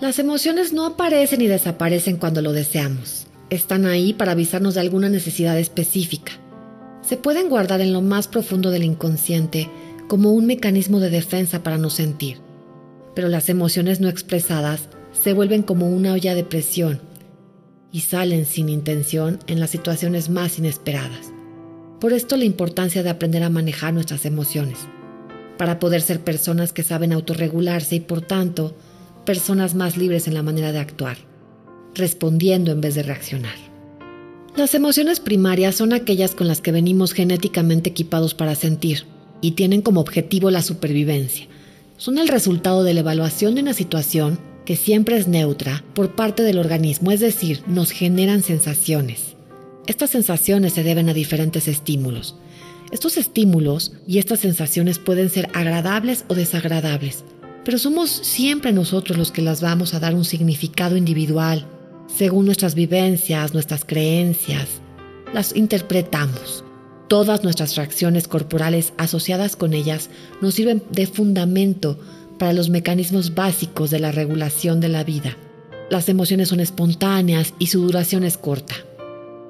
Las emociones no aparecen y desaparecen cuando lo deseamos. Están ahí para avisarnos de alguna necesidad específica. Se pueden guardar en lo más profundo del inconsciente como un mecanismo de defensa para no sentir. Pero las emociones no expresadas se vuelven como una olla de presión y salen sin intención en las situaciones más inesperadas. Por esto la importancia de aprender a manejar nuestras emociones, para poder ser personas que saben autorregularse y por tanto personas más libres en la manera de actuar, respondiendo en vez de reaccionar. Las emociones primarias son aquellas con las que venimos genéticamente equipados para sentir y tienen como objetivo la supervivencia. Son el resultado de la evaluación de una situación que siempre es neutra por parte del organismo, es decir, nos generan sensaciones. Estas sensaciones se deben a diferentes estímulos. Estos estímulos y estas sensaciones pueden ser agradables o desagradables, pero somos siempre nosotros los que las vamos a dar un significado individual, según nuestras vivencias, nuestras creencias. Las interpretamos. Todas nuestras reacciones corporales asociadas con ellas nos sirven de fundamento para los mecanismos básicos de la regulación de la vida. Las emociones son espontáneas y su duración es corta.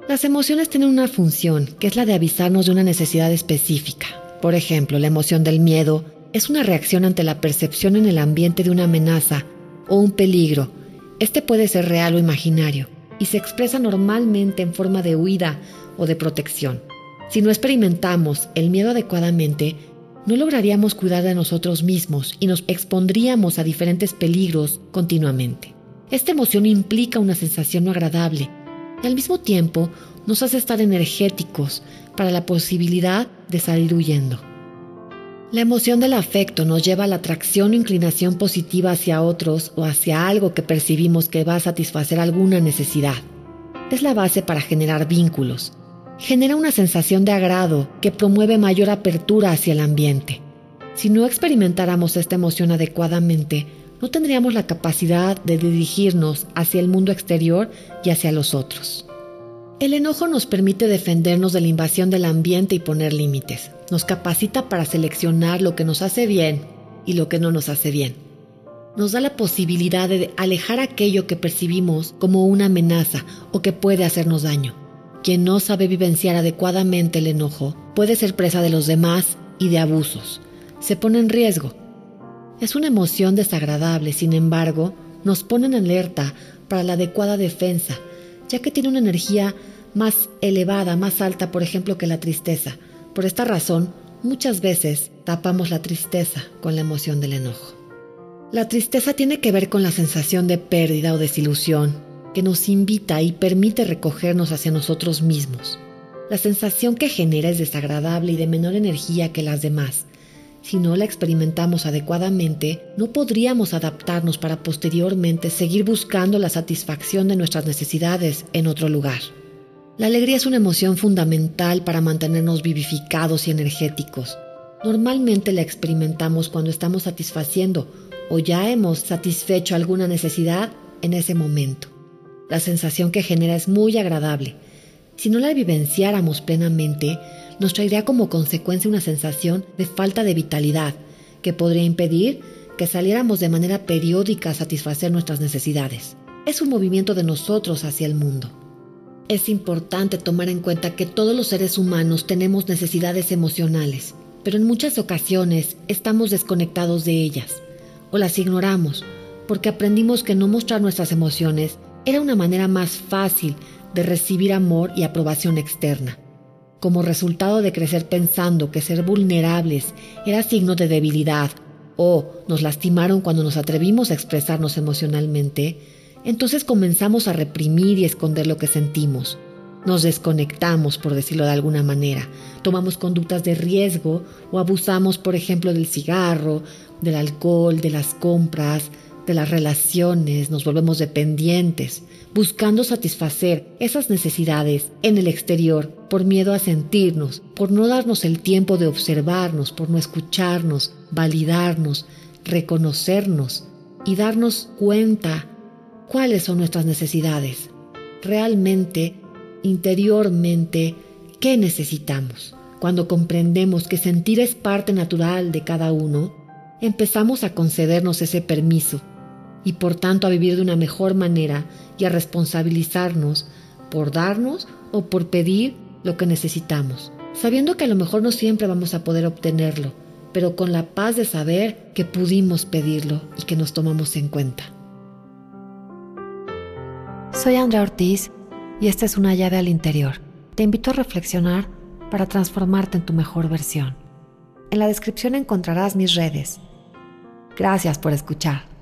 Las emociones tienen una función, que es la de avisarnos de una necesidad específica. Por ejemplo, la emoción del miedo es una reacción ante la percepción en el ambiente de una amenaza o un peligro. Este puede ser real o imaginario y se expresa normalmente en forma de huida o de protección. Si no experimentamos el miedo adecuadamente, no lograríamos cuidar de nosotros mismos y nos expondríamos a diferentes peligros continuamente. Esta emoción implica una sensación no agradable y al mismo tiempo nos hace estar energéticos para la posibilidad de salir huyendo. La emoción del afecto nos lleva a la atracción o inclinación positiva hacia otros o hacia algo que percibimos que va a satisfacer alguna necesidad. Es la base para generar vínculos, genera una sensación de agrado que promueve mayor apertura hacia el ambiente. Si no experimentáramos esta emoción adecuadamente, no tendríamos la capacidad de dirigirnos hacia el mundo exterior y hacia los otros. El enojo nos permite defendernos de la invasión del ambiente y poner límites. Nos capacita para seleccionar lo que nos hace bien y lo que no nos hace bien. Nos da la posibilidad de alejar aquello que percibimos como una amenaza o que puede hacernos daño. Quien no sabe vivenciar adecuadamente el enojo puede ser presa de los demás y de abusos. Se pone en riesgo. Es una emoción desagradable, sin embargo, nos pone en alerta para la adecuada defensa, ya que tiene una energía más elevada, más alta, por ejemplo, que la tristeza. Por esta razón, muchas veces tapamos la tristeza con la emoción del enojo. La tristeza tiene que ver con la sensación de pérdida o desilusión, que nos invita y permite recogernos hacia nosotros mismos. La sensación que genera es desagradable y de menor energía que las demás. Si no la experimentamos adecuadamente, no podríamos adaptarnos para posteriormente seguir buscando la satisfacción de nuestras necesidades en otro lugar. La alegría es una emoción fundamental para mantenernos vivificados y energéticos. Normalmente la experimentamos cuando estamos satisfaciendo o ya hemos satisfecho alguna necesidad en ese momento. La sensación que genera es muy agradable. Si no la vivenciáramos plenamente, nos traería como consecuencia una sensación de falta de vitalidad que podría impedir que saliéramos de manera periódica a satisfacer nuestras necesidades. Es un movimiento de nosotros hacia el mundo. Es importante tomar en cuenta que todos los seres humanos tenemos necesidades emocionales, pero en muchas ocasiones estamos desconectados de ellas o las ignoramos porque aprendimos que no mostrar nuestras emociones era una manera más fácil de recibir amor y aprobación externa. Como resultado de crecer pensando que ser vulnerables era signo de debilidad o nos lastimaron cuando nos atrevimos a expresarnos emocionalmente, entonces comenzamos a reprimir y esconder lo que sentimos. Nos desconectamos, por decirlo de alguna manera, tomamos conductas de riesgo o abusamos, por ejemplo, del cigarro, del alcohol, de las compras, de las relaciones, nos volvemos dependientes, buscando satisfacer esas necesidades en el exterior por miedo a sentirnos, por no darnos el tiempo de observarnos, por no escucharnos, validarnos, reconocernos y darnos cuenta cuáles son nuestras necesidades. Realmente, interiormente, ¿qué necesitamos? Cuando comprendemos que sentir es parte natural de cada uno, empezamos a concedernos ese permiso y por tanto a vivir de una mejor manera y a responsabilizarnos por darnos o por pedir lo que necesitamos, sabiendo que a lo mejor no siempre vamos a poder obtenerlo, pero con la paz de saber que pudimos pedirlo y que nos tomamos en cuenta. Soy Andrea Ortiz y esta es una llave al interior. Te invito a reflexionar para transformarte en tu mejor versión. En la descripción encontrarás mis redes. Gracias por escuchar.